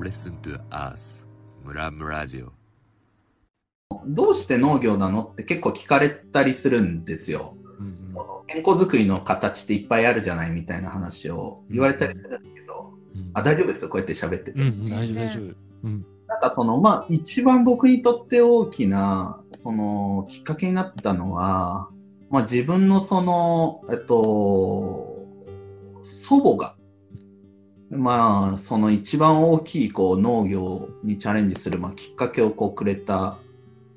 Listen to us ムラムラジオどうして農業なのって結構聞かれたりするんですよ。うんその健康づくりの形っていっぱいあるじゃないみたいな話を言われたりするんだけど、うんあ大丈夫ですよこうやって喋ってて。うんうん大丈夫大丈夫。うんなんかそのまあ一番僕にとって大きなそのきっかけになったのは、まあ、自分のそのえっと祖母がまあその一番大きいこう農業にチャレンジする、まあ、きっかけをこうくれた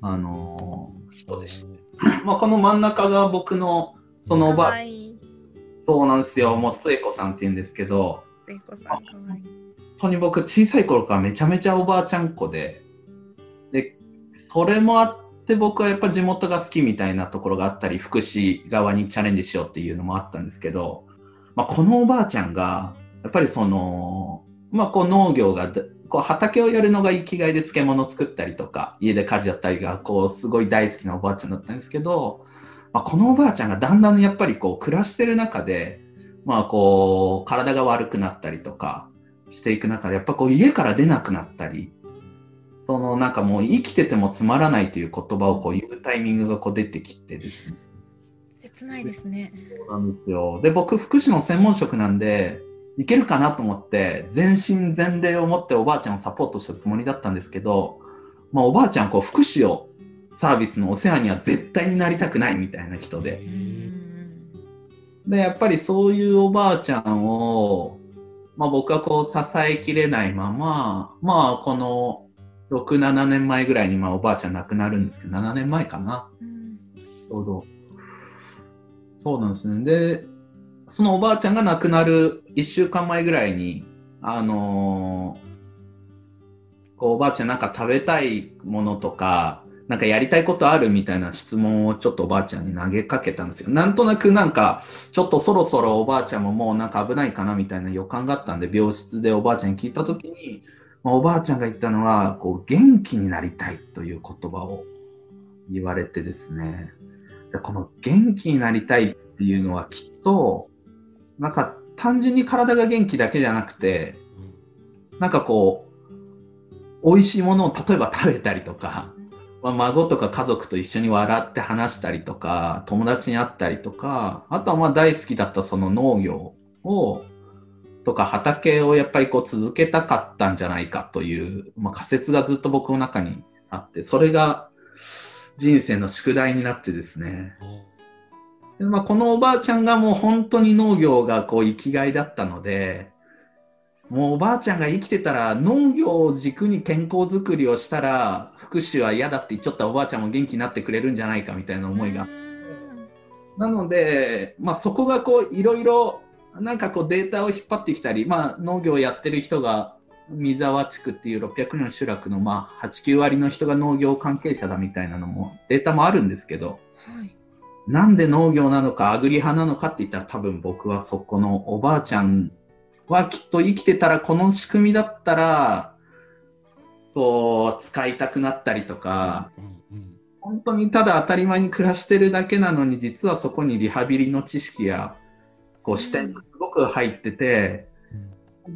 あの人でした。まあこの真ん中が僕のそのおば。そうなんですよもう末子さんって言うんですけど聖子さん、かわいい。本当に僕小さい頃からめちゃめちゃおばあちゃん子ででそれもあって僕はやっぱ地元が好きみたいなところがあったり福祉側にチャレンジしようっていうのもあったんですけど、まあ、このおばあちゃんがやっぱりその、まあ、こう農業がこう畑をやるのが生きがいで漬物作ったりとか家で家事やったりがこうすごい大好きなおばあちゃんだったんですけど、まあ、このおばあちゃんがだんだんやっぱりこう暮らしてる中で、まあ、こう体が悪くなったりとかしていく中でやっぱこう家から出なくなったりそのなんかもう生きててもつまらないという言葉をこう言うタイミングがこう出てきてですね切ないですね。そうなんですよで僕福祉の専門職なんでいけるかなと思って全身全霊を持っておばあちゃんをサポートしたつもりだったんですけど、まあ、おばあちゃんこう福祉をサービスのお世話には絶対になりたくないみたいな人でう。ん。でやっぱりそういうおばあちゃんを、まあ、僕はこう支えきれないまままあこの67年前ぐらいにまあおばあちゃん亡くなるんですけど7年前かなうんちょうどそうなんですねでそのおばあちゃんが亡くなる1週間前ぐらいにあのーこうおばあちゃんなんか食べたいものとかなんかやりたいことあるみたいな質問をちょっとおばあちゃんに投げかけたんですよ。なんとなくなんかちょっとそろそろおばあちゃんももうなんか危ないかなみたいな予感があったんで病室でおばあちゃんに聞いた時に、まあ、おばあちゃんが言ったのはこう元気になりたいという言葉を言われてですねこの元気になりたいっていうのはきっとなんか単純に体が元気だけじゃなくてなんかこう美味しいものを例えば食べたりとか、まあ、孫とか家族と一緒に笑って話したりとか友達に会ったりとかあとはまあ大好きだったその農業をとか畑をやっぱりこう続けたかったんじゃないかという、まあ、仮説がずっと僕の中にあってそれが人生の宿題になってですね。で、まあ、このおばあちゃんがもう本当に農業がこう生きがいだったのでもうおばあちゃんが生きてたら農業を軸に健康づくりをしたら福祉は嫌だって言っちゃったおばあちゃんも元気になってくれるんじゃないかみたいな思いがなので、まあ、そこがこういろいろなんかこうデータを引っ張ってきたり、まあ、農業をやってる人が三沢地区っていう600人の集落のまあ89割の人が農業関係者だみたいなのもデータもあるんですけどはい。なんで農業なのかアグリ派なのかって言ったら多分僕はそこのおばあちゃんはきっと生きてたらこの仕組みだったらこう使いたくなったりとか本当にただ当たり前に暮らしてるだけなのに実はそこにリハビリの知識やこう視点がすごく入ってて、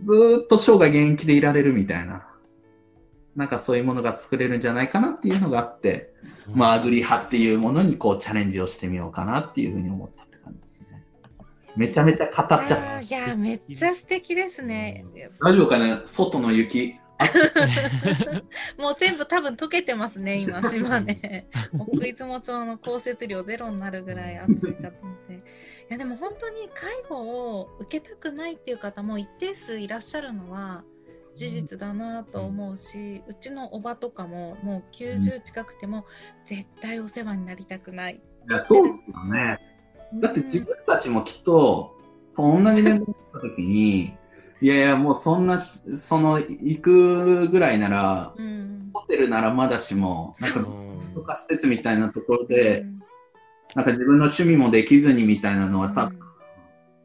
ずっと生涯現役でいられるみたいななんかそういうものが作れるんじゃないかなっていうのがあって、まあアグリ派っていうものにこうチャレンジをしてみようかなっていうふうに思ったって感じですね。めちゃめちゃ語っちゃった。いや、めっちゃ素敵ですね。大丈夫かね？外の雪？もう全部多分溶けてますね、今、島ね。奥出雲町の降雪量ゼロになるぐらい暑いかと思って。いや、でも本当に介護を受けたくないっていう方も一定数いらっしゃるのは事実だなと思うし、うちのおばとかももう90近くても絶対お世話になりたくない。いやそうっすよね。だって自分たちもきっと、そんなに年齢になった時に、いやいや、もうそんなし、その、行くぐらいなら、うん、ホテルならまだしも、なんか、う。んとか施設みたいなところで、うん。なんか自分の趣味もできずにみたいなのは多分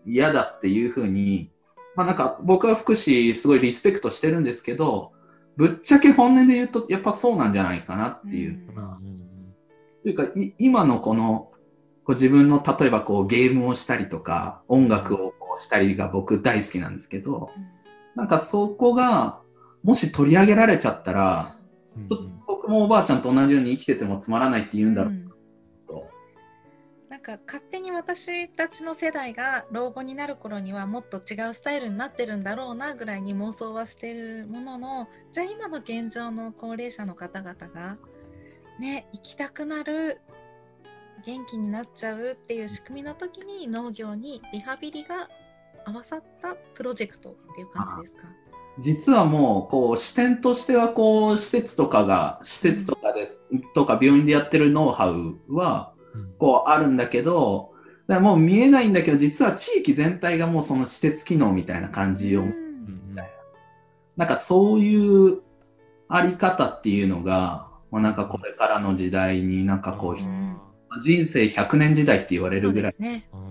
うん。嫌だっていうふうに、まあなんか僕は福祉すごいリスペクトしてるんですけど、ぶっちゃけ本音で言うとやっぱそうなんじゃないかなっていう。うん。うんうんというかい今のこのこう自分の例えばこうゲームをしたりとか音楽をこうしたりが僕大好きなんですけど、なんかそこがもし取り上げられちゃったら、うんちょっと僕もおばあちゃんと同じように生きててもつまらないって言うんだろうか勝手に私たちの世代が老後になる頃にはもっと違うスタイルになってるんだろうなぐらいに妄想はしてるもののじゃあ今の現状の高齢者の方々がね生きたくなる元気になっちゃうっていう仕組みの時に農業にリハビリが合わさったプロジェクトっていう感じですか？実はもうこう視点としてはこう施設とかが施設とかでんとか病院でやってるノウハウはこうあるんだけどだからもう見えないんだけど実は地域全体がもうその施設機能みたいな感じを、うんうんなんかそういうあり方っていうのが、まあ、なんかこれからの時代になんかこう、ん人生100年時代って言われるぐらい。ですね。うん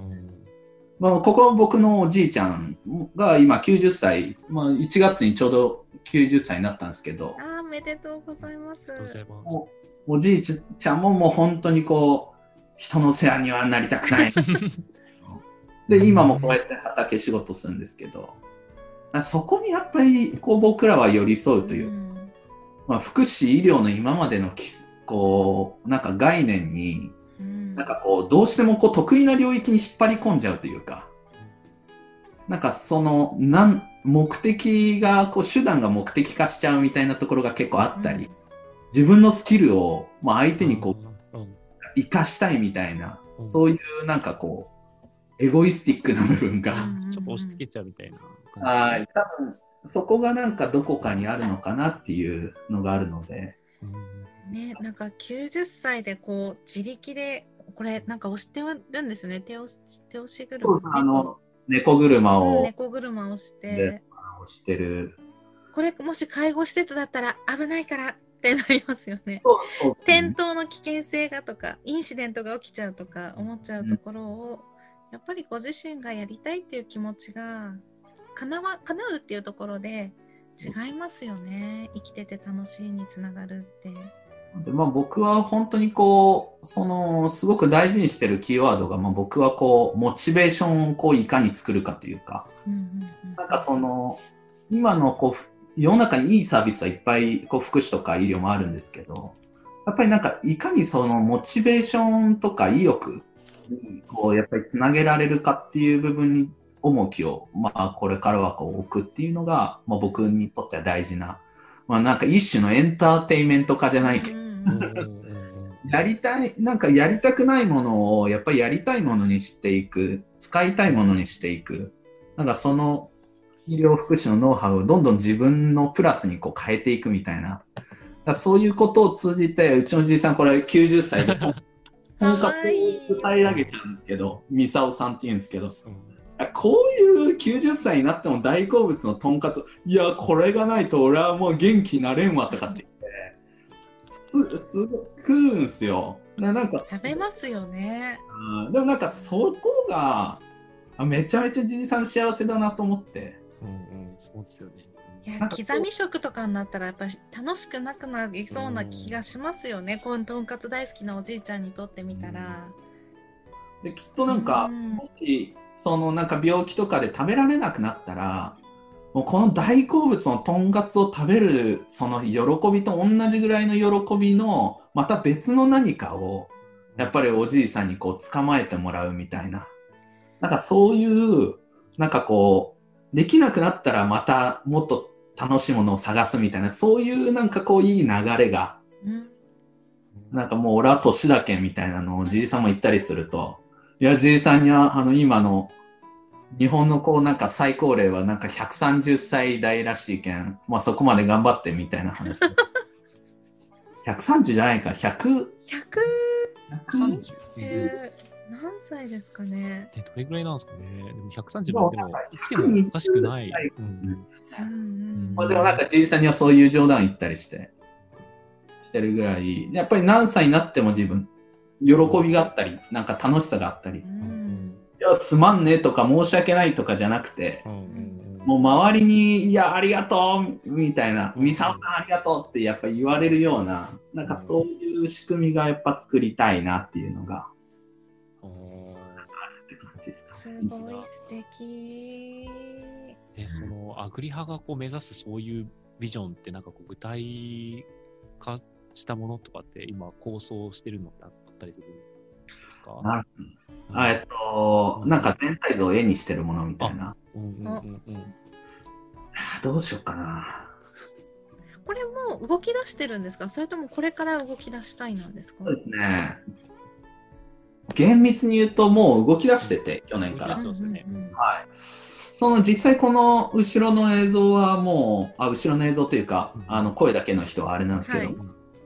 まあ、ここは僕のおじいちゃんが今90歳、まあ、1月にちょうど90歳になったんですけど。あーおめでとうございます。ありがとうございます。おおじいちゃんももう本当にこう人の世話にはなりたくない。で今もこうやって畑仕事するんですけどあそこにやっぱりこう僕らは寄り添うという、ん。まあ、福祉医療の今までのきこうなんか概念にうん。なんかこうどうしてもこう得意な領域に引っ張り込んじゃうというかなんかそのなん目的がこう手段が目的化しちゃうみたいなところが結構あったり、自分のスキルを、まあ、相手にこううん生かしたいみたいな、うん。そういうなんかこうエゴイスティックな部分が、うん。ちょっと押し付けちゃうみたいなはい。多分そこがなんかどこかにあるのかなっていうのがあるので、うん。ね、なんか90歳でこう自力でこれなんか押してるんですよね。手押し手押し車。あの猫車うんを猫車をして。でしてる、これもし介護施設だったら危ないからってなりますよね。そうそう転倒の危険性がとかインシデントが起きちゃうとか思っちゃうところを、やっぱりご自身がやりたいっていう気持ちが叶わ叶うっていうところで違いますよね。生きてて楽しいにつながるって。でまあ、僕は本当にこうそのすごく大事にしてるキーワードが、まあ、僕はこうモチベーションをこういかに作るかというか。うんうんうん。なんかその今のこう世の中にいいサービスはいっぱいこう福祉とか医療もあるんですけどやっぱりなんかいかにそのモチベーションとか意欲にこうやっぱりつなげられるかっていう部分に重きを、まあ、これからはこう置くっていうのが、まあ、僕にとっては大事な、まあ、なんか一種のエンターテインメント化じゃないけどやりたい、なんかやりたくないものをやっぱりやりたいものにしていく、使いたいものにしていく。なんかその医療福祉のノウハウをどんどん自分のプラスにこう変えていくみたいな。だそういうことを通じて、うちのじいさんこれ90歳でとんとんかつを歌い上げちゃうんですけど、ミサオさんって言うんですけど、うんこういう90歳になっても大好物のとんかつ、いや、これがないと俺はもう元気になれんわとかって言って、すすごい食うんすよ。でなんか、食べますよね。うんでもなんかそこが、あめちゃめちゃじいさん幸せだなと思って。うんうんそうですよね。いや刻み食とかになったらやっぱり楽しくなくなりそうな気がしますよね。こうとんかつ大好きなおじいちゃんにとってみたら。できっとなんか、うんもしそのなんか病気とかで食べられなくなったらもうこの大好物のとんかつを食べるその喜びと同じぐらいの喜びのまた別の何かをやっぱりおじいさんにこう捕まえてもらうみたいななんかそういうなんかこうできなくなったらまたもっと楽しいものを探すみたいなそういうなんかこういい流れがうん。なんかもう俺は年だけんみたいなのをじいさんも言ったりすると、いや、じいさんにはあの今の日本のこうなんか最高齢はなんか130歳代らしいけん、まあそこまで頑張ってみたいな話。130じゃないか、100、100 100 10何歳ですかね？でどれぐらいなんですかね？でも130もうまででも生きてもおかしくない。うんまあ、でもなんかじいさんにはそういう冗談言ったりして、してるぐらい、やっぱり何歳になっても自分、喜びがあったり、なんか楽しさがあったり。う、うんん。いや、すまんねとか申し訳ないとかじゃなくて、うんうんもう周りに、いや、ありがとうみたいな、うんミサオさんありがとうってやっぱ言われるような、なんかそういう仕組みがやっぱ作りたいなっていうのがごい素敵。でそのアグリ派がこう目指すそういうビジョンってなんかこう具体化したものとかって今構想してるのってあったりするんですか？なるあえっと、なんか全体像を絵にしてるものみたいな。うんうんうんうん。どうしようかな。これもう動き出してるんですか？それともこれから動き出したいなんですか？そうですね。厳密に言うともう動き出してて、去年から。そうですね。んんん。はい。その実際この後ろの映像はもう、あ後ろの映像というか、うん。あの声だけの人はあれなんですけど、はい。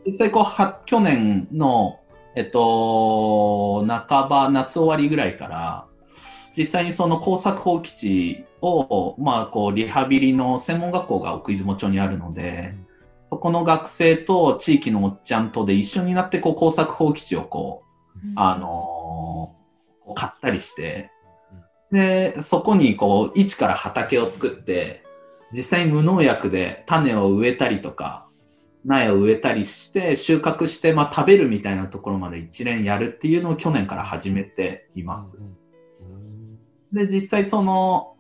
実際こうは去年の、えっと、半ば夏終わりぐらいから、実際にその工作放棄地を、まあ、こうリハビリの専門学校が奥出雲町にあるので、そこの学生と地域のおっちゃんとで一緒になってこう工作放棄地をこうあのー買ったりして、で、そこにこう、一から畑を作って、実際に無農薬で種を植えたりとか、苗を植えたりして、収穫して、まあ食べるみたいなところまで一連やるっていうのを去年から始めています。で、実際その、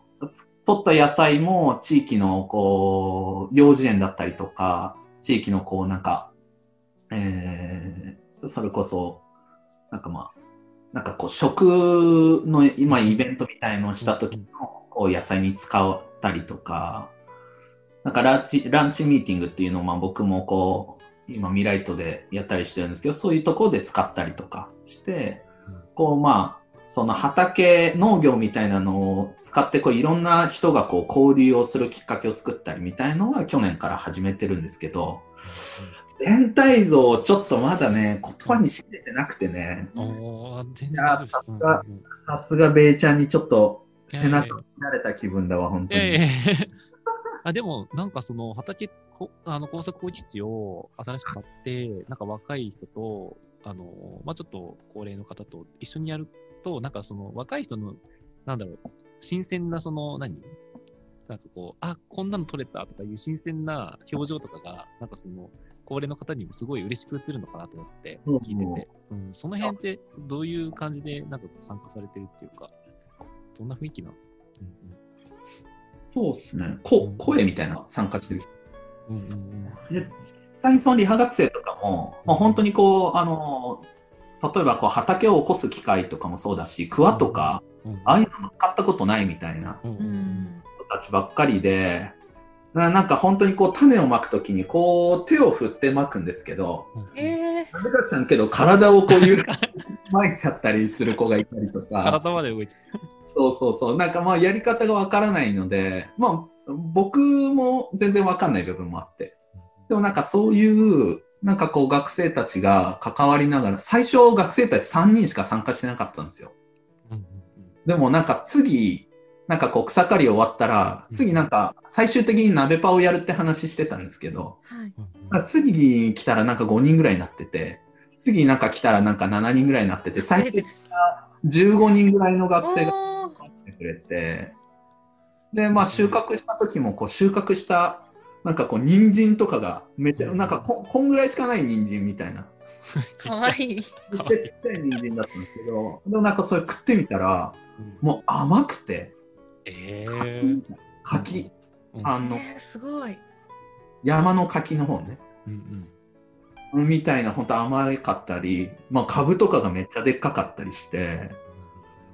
取った野菜も地域のこう、幼児園だったりとか、地域のこうなんか、えー、それこそ、なんかまあ、なんかこう食の今イベントみたいのをした時のこう野菜に使ったりとか、なんかランチランチミーティングっていうのをまあ僕もこう今ミライトでやったりしてるんですけどそういうところで使ったりとかしてこうまあその畑農業みたいなのを使ってこういろんな人がこう交流をするきっかけを作ったりみたいのは去年から始めてるんですけど全体像をちょっとまだね言葉にしきれてなくてね。さすがうんうんうんさすがベイちゃんにちょっと背中を見られた気分だわ本当に。いやいやいや。あでも、なんかその畑、こあの工作放棄地を新しく買って、なんか若い人と、あの、まあ、ちょっと高齢の方と一緒にやると、なんかその若い人の、なんだろう、新鮮なその何、なんかこう、あ、こんなの撮れたとかいう新鮮な表情とかが、なんかその、高齢の方にもすごい嬉しく映るのかなと思ってうん。聞いてて、うん、その辺ってどういう感じでなんか参加されてるっていうか、どんな雰囲気なんですか、うんそうですね。こ声みたいな参加してる人。うん、うんうん。実際にその理派学生とかも、まあ、本当にこう、あの、例えばこう畑を起こす機械とかもそうだし、クワとか、うんああいうの使ったことないみたいなうんううんん。人たちばっかりで、ななんか本当にこう種をまくときにこう手を振ってまくんですけど、うん。えー、なんでか知らんけど体をこうゆるまいちゃったりする子がいたりとか、体まで動いちゃそうそうそう、なんかまあやり方がわからないので、まあ僕も全然わかんない部分もあって。でもなんかそういう、なんかこう学生たちが関わりながら、最初学生たち3人しか参加してなかったんですよ。でもなんか次、なんかこう草刈り終わったら、次なんか最終的に鍋パをやるって話してたんですけど、はい。次来たらなんか5人ぐらいになってて、次なんか来たらなんか7人ぐらいになってて、最終的には15人ぐらいの学生がおーってくれて、で、まあ収穫した時も、こう収穫した、なんかこう人参とかがめっちゃ、なんかここんぐらいしかない人参みたいな。かわいい。めっちゃちっちゃい人参だったんですけど、でもなんかそれ食ってみたら、うん。もう甘くて、え柿柿、うん。あの、えー、すごい。山の柿の方ね。うんみたいな、本当甘かったり、まあ株とかがめっちゃでっかかったりして、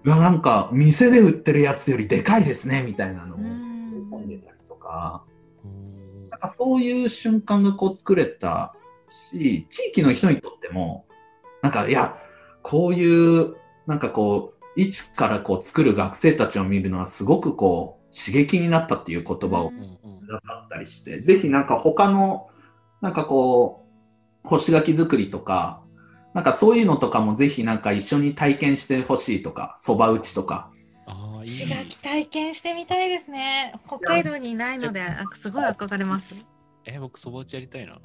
うわ、なんか店で売ってるやつよりでかいですね、みたいなのをう込んんでたりとか、うん。なんかそういう瞬間がこう作れたし、地域の人にとっても、なんかいや、こういう、なんかこう、一からこう作る学生たちを見るのはすごくこう刺激になったっていう言葉をうんうんくださったりして、ぜひなんか他の、なんかこう、干し柿作りとか、なんかそういうのとかもぜひなんか一緒に体験してほしいとか、そば打ちとか。ああ、いい石垣体験してみたいですね。北海道にいないので、あすごい憧れます。え、僕、そば打ちやりたいな。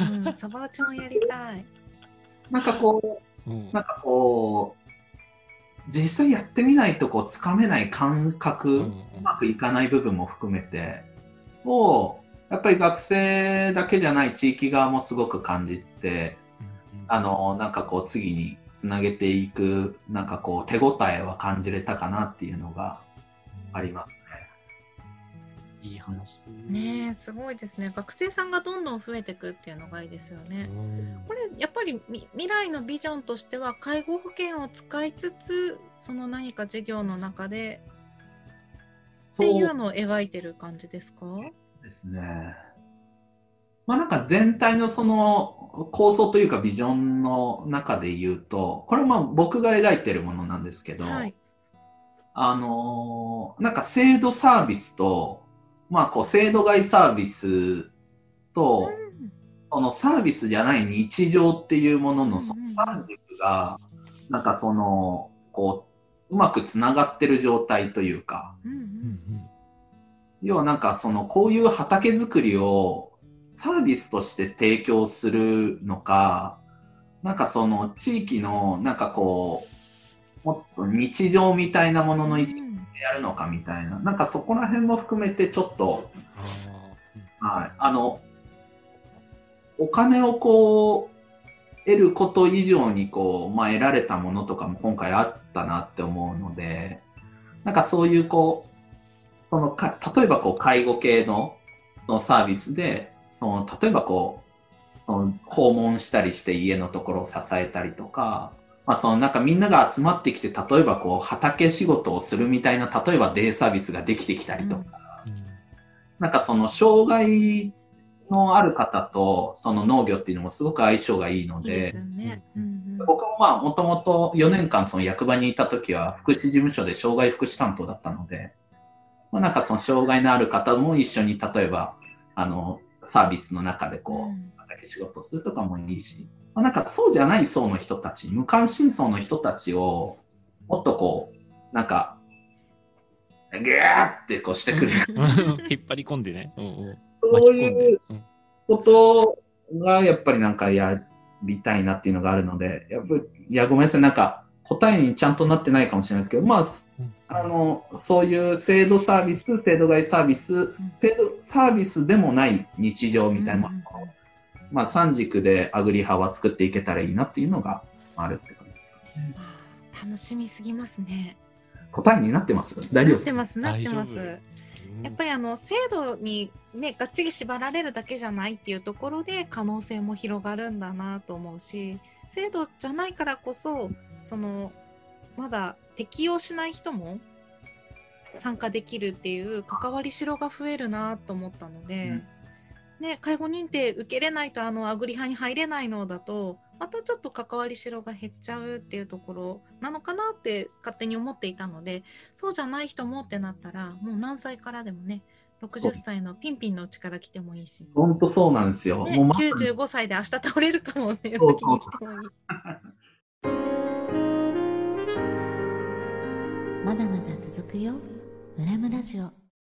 うん、そば打ちもやりたい。なんかこう、うんなんかこう、実際やってみないとこうつかめない感覚、うんうまくいかない部分も含めて、を、やっぱり学生だけじゃない地域側もすごく感じて、あの、なんかこう次につなげていく、なんかこう手応えは感じれたかなっていうのがありますね。いい話。ねえすごいですね学生さんがどんどん増えていくっていうのがいいですよね。うんこれやっぱりみ未来のビジョンとしては介護保険を使いつつその何か事業の中でっていうのを描いてる感じですか？ですね。まあなんか全体のその構想というかビジョンの中で言うと、これはまあ僕が描いてるものなんですけど、はい。あのーなんか制度サービスと、まあこう制度外サービスと、そのサービスじゃない日常っていうもののそのうんうん三軸が、なんかその、こう、うまくつながってる状態というか、要はなんかそのこういう畑作りをサービスとして提供するのかなんかその地域のなんかこうもっと日常みたいなものの一部やるのかみたいな。なんかそこら辺も含めてちょっと、あはい、あのお金をこう得ること以上にこう、まあ、得られたものとかも今回あったなって思うのでなんかそういうこうそのか例えばこう介護系のそのサービスでその例えばこう訪問したりして家のところを支えたりとか、まあ、そのなんかみんなが集まってきて例えばこう畑仕事をするみたいな例えばデイサービスができてきたりとか、ーうん。なんかその障害のある方とその農業っていうのもすごく相性がいいのいいでね。うんうん。僕もまあもともと4年間その役場にいた時は福祉事務所で障害福祉担当だったので、まあ、なんかその障害のある方も一緒に例えばあのサービスの中でこう、うん。畑仕事するとかもいいし、まあ、なんかそうじゃない層の人たち無関心層の人たちをもっとこうなんかギャーってこうしてくれる。引っ張り込んでね。うんうん。そういううん。ことがやっぱりなんかやりたいなっていうのがあるので、やっぱりいやごめんなさい、なんか答えにちゃんとなってないかもしれないですけど、まあ、うん。あのそういう制度サービス、制度外サービス、制度サービスでもない日常みたいな、うんうんまあ、三軸でアグリ派は作っていけたらいいなっていうのがあるって感じですかね。楽しみすぎますね。答えになってます大丈夫なってます、なってます。やっぱりあの制度にねがっちり縛られるだけじゃないっていうところで可能性も広がるんだなと思うし制度じゃないからこそそのまだ適用しない人も参加できるっていう関わりしろが増えるなと思ったので、ね、介護認定受けれないとあのアグリ派に入れないのだとまたちょっと関わりしろが減っちゃうっていうところなのかなって勝手に思っていたのでそうじゃない人もってなったらもう何歳からでもね60歳のピンピンのうちから来てもいいし、本当そうなんですよ。ね、もうまさに。95歳で明日倒れるかもねそうそう時に来てもいいまだまだ続くよ。村村ラジオ